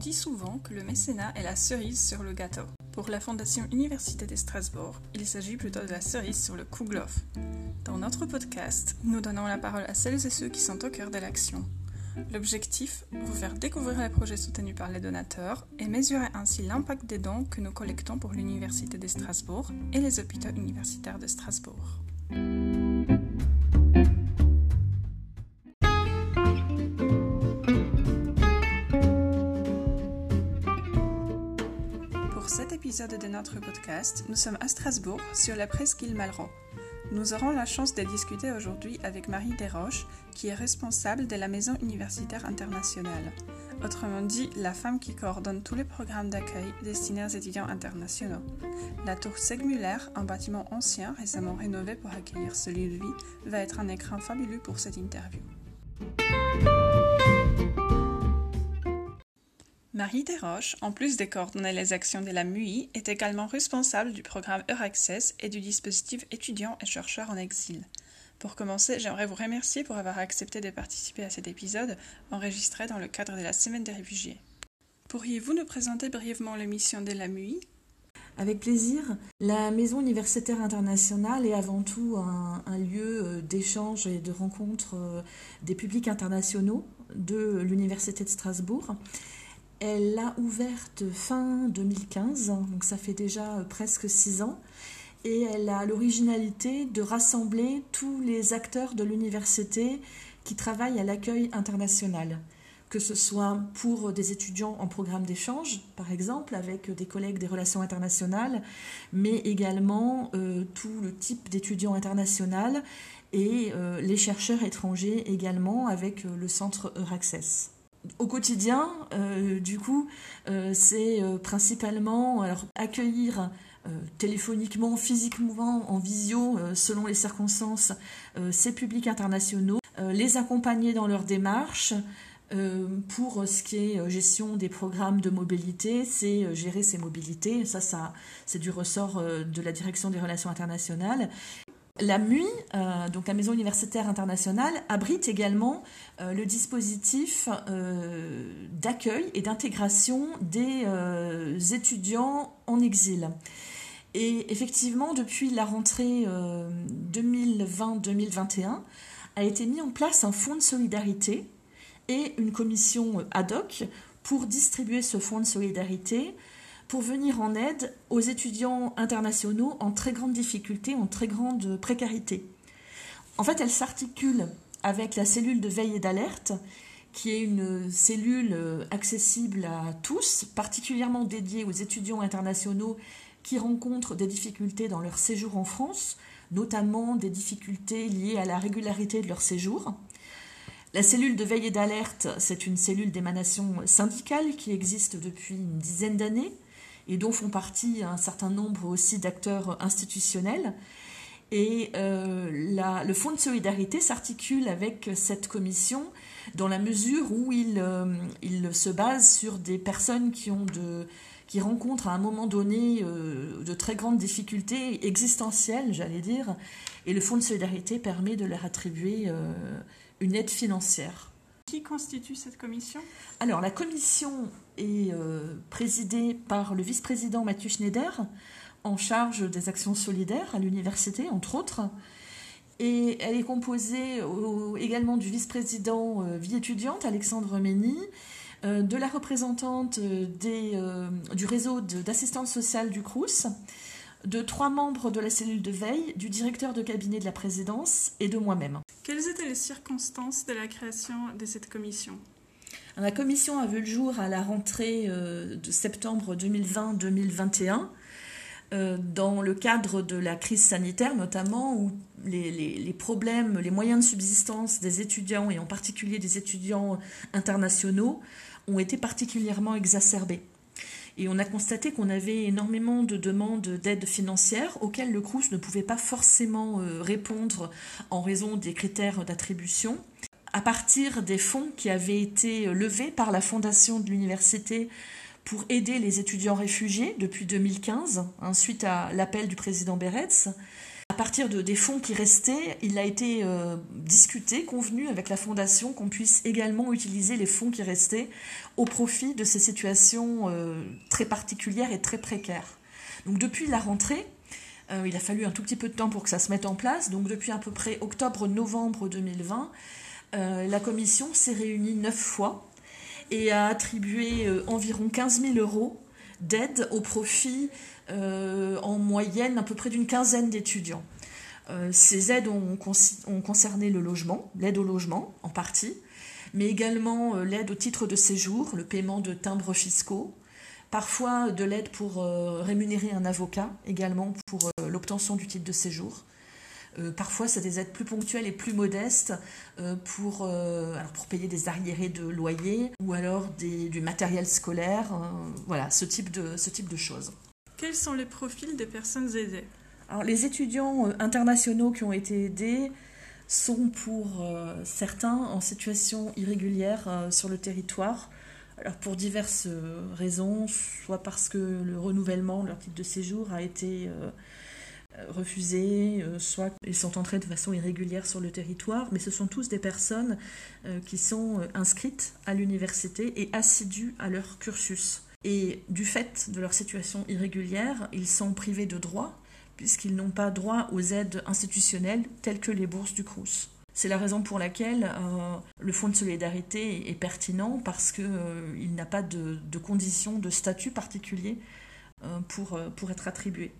dit souvent que le mécénat est la cerise sur le gâteau. Pour la Fondation Université de Strasbourg, il s'agit plutôt de la cerise sur le kouglof. Dans notre podcast, nous donnons la parole à celles et ceux qui sont au cœur de l'action. L'objectif, vous faire découvrir les projets soutenus par les donateurs et mesurer ainsi l'impact des dons que nous collectons pour l'Université de Strasbourg et les hôpitaux universitaires de Strasbourg. Notre podcast, nous sommes à Strasbourg, sur la presqu'île Malraux. Nous aurons la chance de discuter aujourd'hui avec Marie Desroches, qui est responsable de la Maison universitaire internationale. Autrement dit, la femme qui coordonne tous les programmes d'accueil destinés aux étudiants internationaux. La tour Segmuller, un bâtiment ancien récemment rénové pour accueillir ce lieu de vie, va être un écran fabuleux pour cette interview. Marie Desroches, en plus de coordonner les actions de la MUI, est également responsable du programme Euraccess et du dispositif étudiants et chercheurs en exil. Pour commencer, j'aimerais vous remercier pour avoir accepté de participer à cet épisode enregistré dans le cadre de la Semaine des réfugiés. Pourriez-vous nous présenter brièvement les missions de la MUI avec plaisir. La Maison universitaire internationale est avant tout un, un lieu d'échange et de rencontre des publics internationaux de l'Université de Strasbourg. Elle l'a ouverte fin 2015, donc ça fait déjà presque six ans, et elle a l'originalité de rassembler tous les acteurs de l'université qui travaillent à l'accueil international, que ce soit pour des étudiants en programme d'échange, par exemple, avec des collègues des relations internationales, mais également euh, tout le type d'étudiants internationaux et euh, les chercheurs étrangers également avec euh, le centre Euraccess au quotidien, euh, du coup, euh, c'est euh, principalement accueillir téléphoniquement, physiquement, en visio, selon les circonstances, ces publics internationaux, les accompagner dans leur démarche. pour ce qui est gestion des programmes de mobilité, c'est gérer ces mobilités. Ça, ça c'est du ressort de la direction des relations internationales. La MUI, euh, donc la Maison universitaire internationale, abrite également euh, le dispositif euh, d'accueil et d'intégration des étudiants en exil. Et effectivement, depuis la rentrée 2020-2021, a été mis en place un fonds de solidarité et une commission ad hoc pour distribuer ce fonds de solidarité pour venir en aide aux étudiants internationaux en très grande difficulté, en très grande précarité. En fait, elle s'articule avec la cellule de veille et d'alerte, qui est une cellule accessible à tous, particulièrement dédiée aux étudiants internationaux qui rencontrent des difficultés dans leur séjour en France, notamment des difficultés liées à la régularité de leur séjour. La cellule de veille et d'alerte, c'est une cellule d'émanation syndicale qui existe depuis une dizaine d'années et dont font partie un certain nombre aussi d'acteurs institutionnels. Et euh, le Fonds de solidarité s'articule avec cette commission dans la mesure où il, euh, il, se base sur des personnes qui, ont de, qui rencontrent à un moment donné euh, de très grandes difficultés existentielles, j'allais dire, et le Fonds de solidarité permet de leur attribuer une aide financière. Qui constitue cette commission? Alors, la commission est euh, présidée par le vice-président Mathieu Schneider, en charge des actions solidaires à l'université, entre autres. Et elle est composée également du vice-président euh, vie étudiante, Alexandre Mény, euh, de la représentante du réseau d'assistance sociale du CRUS, de trois membres de la cellule de veille, du directeur de cabinet de la présidence et de moi-même. Quelles étaient les circonstances de la création de cette commission? La commission a vu le jour à la rentrée euh, de septembre 2020-2021 euh, dans le cadre de la crise sanitaire notamment où les, problèmes, les moyens de subsistance des étudiants et en particulier des étudiants internationaux ont été particulièrement exacerbés. Et on a constaté qu'on avait énormément de demandes d'aide financière auxquelles le CRUS ne pouvait pas forcément euh, répondre en raison des critères d'attribution. À partir des fonds qui avaient été levés par la fondation de l'université pour aider les étudiants réfugiés depuis 2015, hein, suite à l'appel du président Beretz, partir de, des fonds qui restaient, il a été euh, discuté, convenu avec la Fondation qu'on puisse également utiliser les fonds qui restaient au profit de ces situations euh, très particulières et très précaires. Donc depuis la rentrée, euh, il a fallu un tout petit peu de temps pour que ça se mette en place. Donc depuis à peu près octobre-novembre 2020, la commission s'est réunie neuf fois et a attribué environ 15 000 euros d'aide au profit euh, en moyenne à peu près d'une quinzaine d'étudiants. Euh, ces aides ont, concerné le logement, l'aide au logement en partie, mais également euh, l'aide au titre de séjour, le paiement de timbres fiscaux, parfois de l'aide pour rémunérer un avocat également pour l'obtention du titre de séjour. Parfois, c'est des aides plus ponctuelles et plus modestes pour, alors pour payer des arriérés de loyer ou alors du matériel scolaire. voilà, ce type de, ce type de choses. Quels sont les profils des personnes aidées Alors, Les étudiants euh, internationaux qui ont été aidés sont pour euh, certains en situation irrégulière euh, sur le territoire. Alors pour diverses raisons, soit parce que le renouvellement de leur titre de séjour a été refusé, soit ils sont entrés de façon irrégulière sur le territoire, mais ce sont tous des personnes qui sont inscrites à l'université et assidues à leur cursus. Et du fait de leur situation irrégulière, ils sont privés de droits puisqu'ils n'ont pas droit aux aides institutionnelles telles que les bourses du Crous. C'est la raison pour laquelle euh, le fonds de solidarité est pertinent parce qu'il euh, n'a pas de, conditions de statut particulier euh, pour, pour être attribué.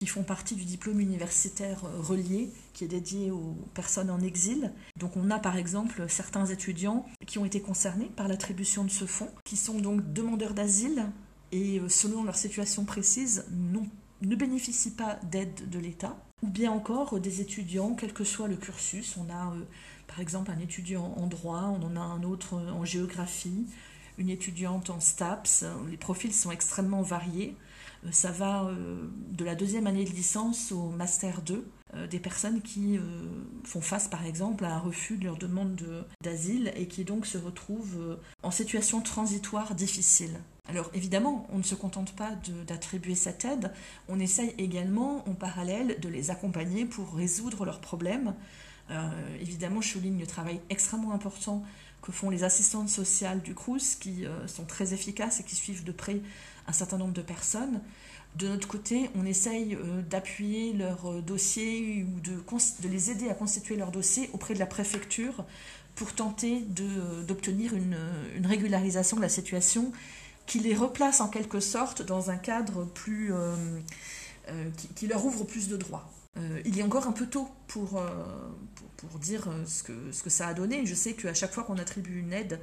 Ils font partie du diplôme universitaire relié qui est dédié aux personnes en exil. Donc on a par exemple certains étudiants qui ont été concernés par l'attribution de ce fonds, qui sont donc demandeurs d'asile et euh, selon leur situation précise ne bénéficient pas d'aide de l'État, ou bien encore des étudiants, quel que soit le cursus. On a euh, par exemple un étudiant en droit, on en a un autre en géographie, une étudiante en STAPS. Les profils sont extrêmement variés. Euh, ça va euh, de la deuxième année de licence au master 2 euh, des personnes qui font face par exemple à un refus de leur demande d'asile et qui donc se retrouvent en situation transitoire difficile. Alors évidemment, on ne se contente pas d'attribuer cette aide, on essaye également en parallèle de les accompagner pour résoudre leurs problèmes. évidemment, je souligne le travail extrêmement important que font les assistantes sociales du CRUS, qui sont très efficaces et qui suivent de près un certain nombre de personnes. De notre côté, on essaye euh, d'appuyer leur euh, dossier ou de, de, les aider à constituer leur dossier auprès de la préfecture pour tenter euh, d'obtenir une, régularisation de la situation qui les replace en quelque sorte dans un cadre plus, qui, leur ouvre plus de droits. Il est encore un peu tôt pour, pour, pour dire ce que, ce que ça a donné. Je sais qu'à chaque fois qu'on attribue une aide,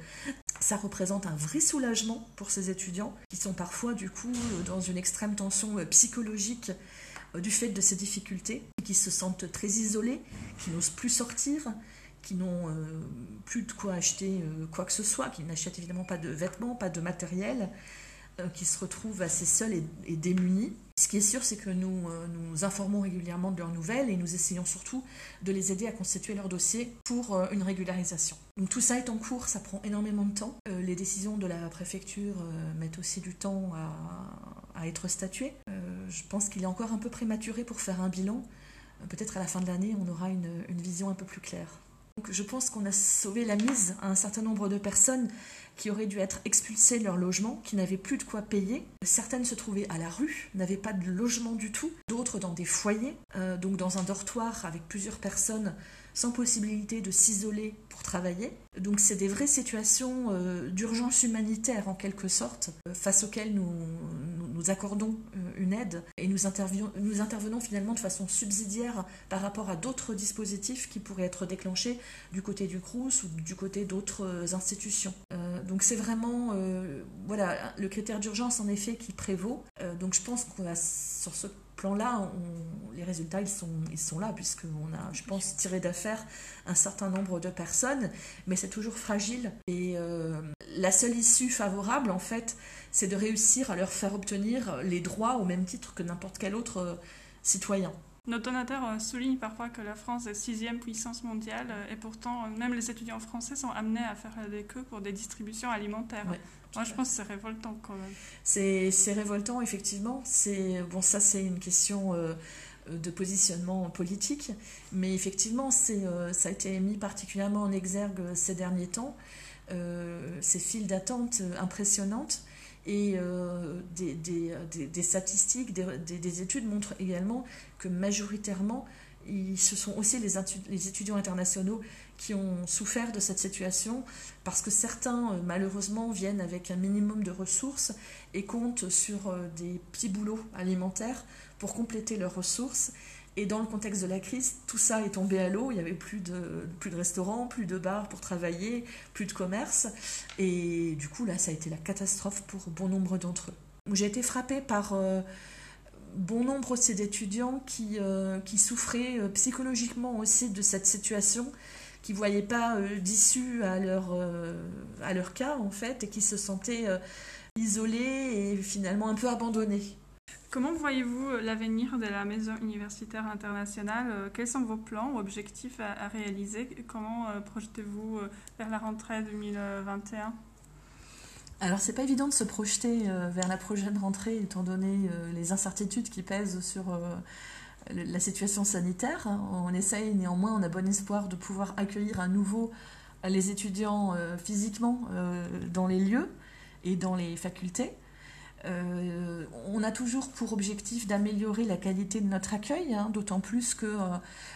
ça représente un vrai soulagement pour ces étudiants qui sont parfois du coup euh, dans une extrême tension euh, psychologique euh, du fait de ces difficultés, qui se sentent très isolés, qui n'osent plus sortir, qui n'ont plus de quoi acheter quoi que ce soit, qui n'achètent évidemment pas de vêtements, pas de matériel, qui se retrouvent assez seuls et démunis. Ce qui est sûr, c'est que nous euh, nous informons régulièrement de leurs nouvelles et nous essayons surtout de les aider à constituer leur dossier pour euh, une régularisation. Tout ça est en cours, ça prend énormément de temps. Euh, les décisions de la préfecture mettent aussi du temps à, être statuées. je pense qu'il est encore un peu prématuré pour faire un bilan. Peut-être à la fin de l'année, on aura une vision un peu plus claire. Donc je pense qu'on a sauvé la mise à un certain nombre de personnes qui auraient dû être expulsées de leur logement, qui n'avaient plus de quoi payer. Certaines se trouvaient à la rue, n'avaient pas de logement du tout, dans des foyers, euh, donc dans un dortoir avec plusieurs personnes sans possibilité de s'isoler pour travailler. Donc c'est des vraies situations euh, d'urgence humanitaire en quelque sorte, euh, face auxquelles nous, accordons une aide et nous, nous intervenons finalement de façon subsidiaire par rapport à d'autres dispositifs qui pourraient être déclenchés du côté du CRUS ou du côté d'autres institutions. donc c'est vraiment voilà, le critère d'urgence en effet qui prévaut. donc je pense qu'on va sur ce plan-là, les résultats, ils sont, ils sont là, puisqu'on a, je pense, tiré d'affaire un certain nombre de personnes, mais c'est toujours fragile. Et euh, la seule issue favorable, en fait, c'est de réussir à leur faire obtenir les droits au même titre que n'importe quel autre euh, citoyen. Nos donateurs euh, soulignent parfois que la France est sixième puissance mondiale et pourtant même les étudiants français sont amenés à faire des queues pour des distributions alimentaires. Moi, je pense que c'est révoltant quand même. C'est révoltant, effectivement. Bon, ça, c'est une question euh, de positionnement politique. Mais effectivement, ça a été mis particulièrement en exergue ces derniers temps, ces files d'attente impressionnantes. Et des, des, des, statistiques, des, études montrent également que majoritairement, ce sont aussi les, les, étudiants internationaux qui ont souffert de cette situation parce que certains, euh, malheureusement, viennent avec un minimum de ressources et comptent sur euh, des petits boulots alimentaires pour compléter leurs ressources. Et dans le contexte de la crise, tout ça est tombé à l'eau. Il n'y avait plus de, plus de restaurants, plus de bars pour travailler, plus de commerce. Et du coup, là, ça a été la catastrophe pour bon nombre d'entre eux. J'ai été frappée par euh, bon nombre aussi d'étudiants qui, qui souffraient psychologiquement aussi de cette situation qui ne voyaient pas euh, d'issue à, leur, euh, à leur cas, en fait, et qui se sentaient euh, isolés et finalement un peu abandonnés. Comment voyez-vous l'avenir de la Maison universitaire internationale Quels sont vos plans, objectifs à, réaliser? Comment projetez-vous vers la rentrée 2021 alors c'est pas évident de se projeter vers la prochaine rentrée étant donné les incertitudes qui pèsent sur la situation sanitaire. On essaye néanmoins, on a bon espoir de pouvoir accueillir à nouveau les étudiants euh, physiquement euh, dans les lieux et dans les facultés. Euh, on a toujours pour objectif d'améliorer la qualité de notre accueil, hein, d'autant plus que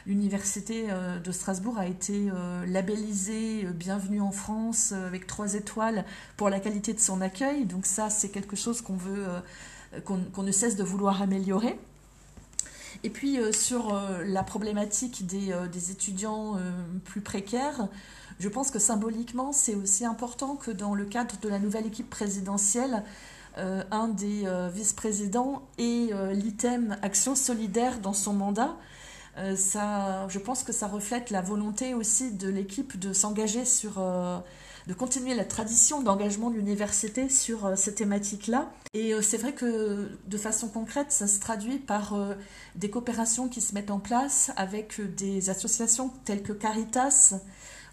l'université de Strasbourg a été labellisée Bienvenue en France avec trois étoiles pour la qualité de son accueil. Donc ça, c'est quelque chose qu'on veut, qu'on ne cesse de vouloir améliorer. Et puis euh, sur euh, la problématique des, euh, étudiants plus précaires, je pense que symboliquement, c'est aussi important que dans le cadre de la nouvelle équipe présidentielle, un des vice-présidents ait l'item Action solidaire dans son mandat. ça, je pense que ça reflète la volonté aussi de l'équipe de s'engager sur de continuer la tradition d'engagement de l'université sur euh, ces thématiques-là. Et euh, c'est vrai que de façon concrète, ça se traduit par euh, des coopérations qui se mettent en place avec des associations telles que Caritas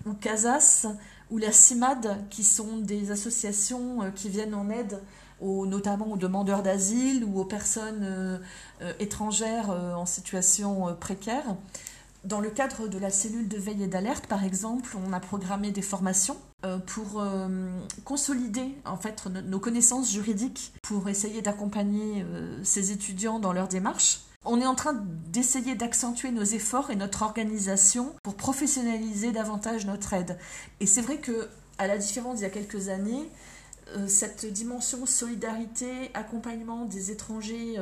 ou Casas ou la CIMAD, qui sont des associations qui viennent en aide notamment aux demandeurs d'asile ou aux personnes étrangères en situation précaire. Dans le cadre de la cellule de veille et d'alerte, par exemple, on a programmé des formations euh, pour euh, consolider en fait nos connaissances juridiques, pour essayer d'accompagner euh, ces étudiants dans leur démarche. On est en train d'essayer d'accentuer nos efforts et notre organisation pour professionnaliser davantage notre aide. Et c'est vrai que, à la différence d'il y a quelques années, cette dimension solidarité, accompagnement des étrangers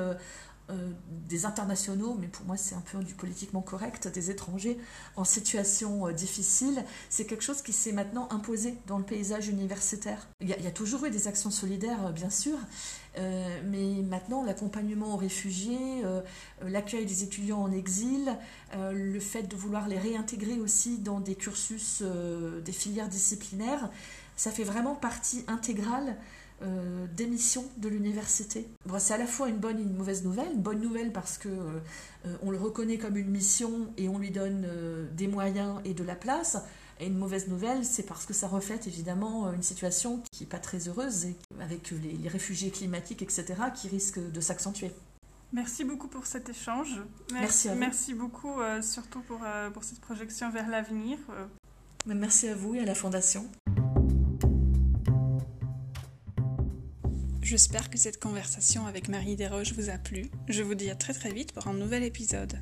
euh, des internationaux, mais pour moi c'est un peu du politiquement correct, des étrangers en situation euh, difficile, c'est quelque chose qui s'est maintenant imposé dans le paysage universitaire. Il y, a, toujours eu des actions solidaires, euh, bien sûr, mais maintenant l'accompagnement aux réfugiés, l'accueil des étudiants en exil, le fait de vouloir les réintégrer aussi dans des cursus, des filières disciplinaires, ça fait vraiment partie intégrale euh, démission de l'université. c'est à la fois une bonne et une mauvaise nouvelle. Une bonne nouvelle parce que euh, on le reconnaît comme une mission et on lui donne euh, des moyens et de la place. Et une mauvaise nouvelle, c'est parce que ça reflète évidemment une situation qui n'est pas très heureuse, avec les, réfugiés climatiques, etc., qui risquent de s'accentuer. Merci beaucoup pour cet échange. Merci, merci, beaucoup surtout pour, pour cette projection vers l'avenir. Merci à vous et à la Fondation. J'espère que cette conversation avec Marie Desroches vous a plu. Je vous dis à très très vite pour un nouvel épisode.